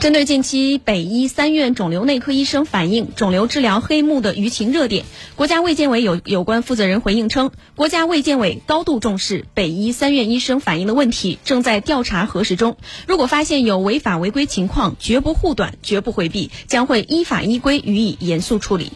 针对近期北医三院肿瘤内科医生反映肿瘤治疗黑幕的舆情热点国家卫健委有有关负责人回应称国家卫健委高度重视北医三院医生反映的问题正在调查核实中。如果发现有违法违规情况绝不护短绝不回避将会依法依规予以严肃处理。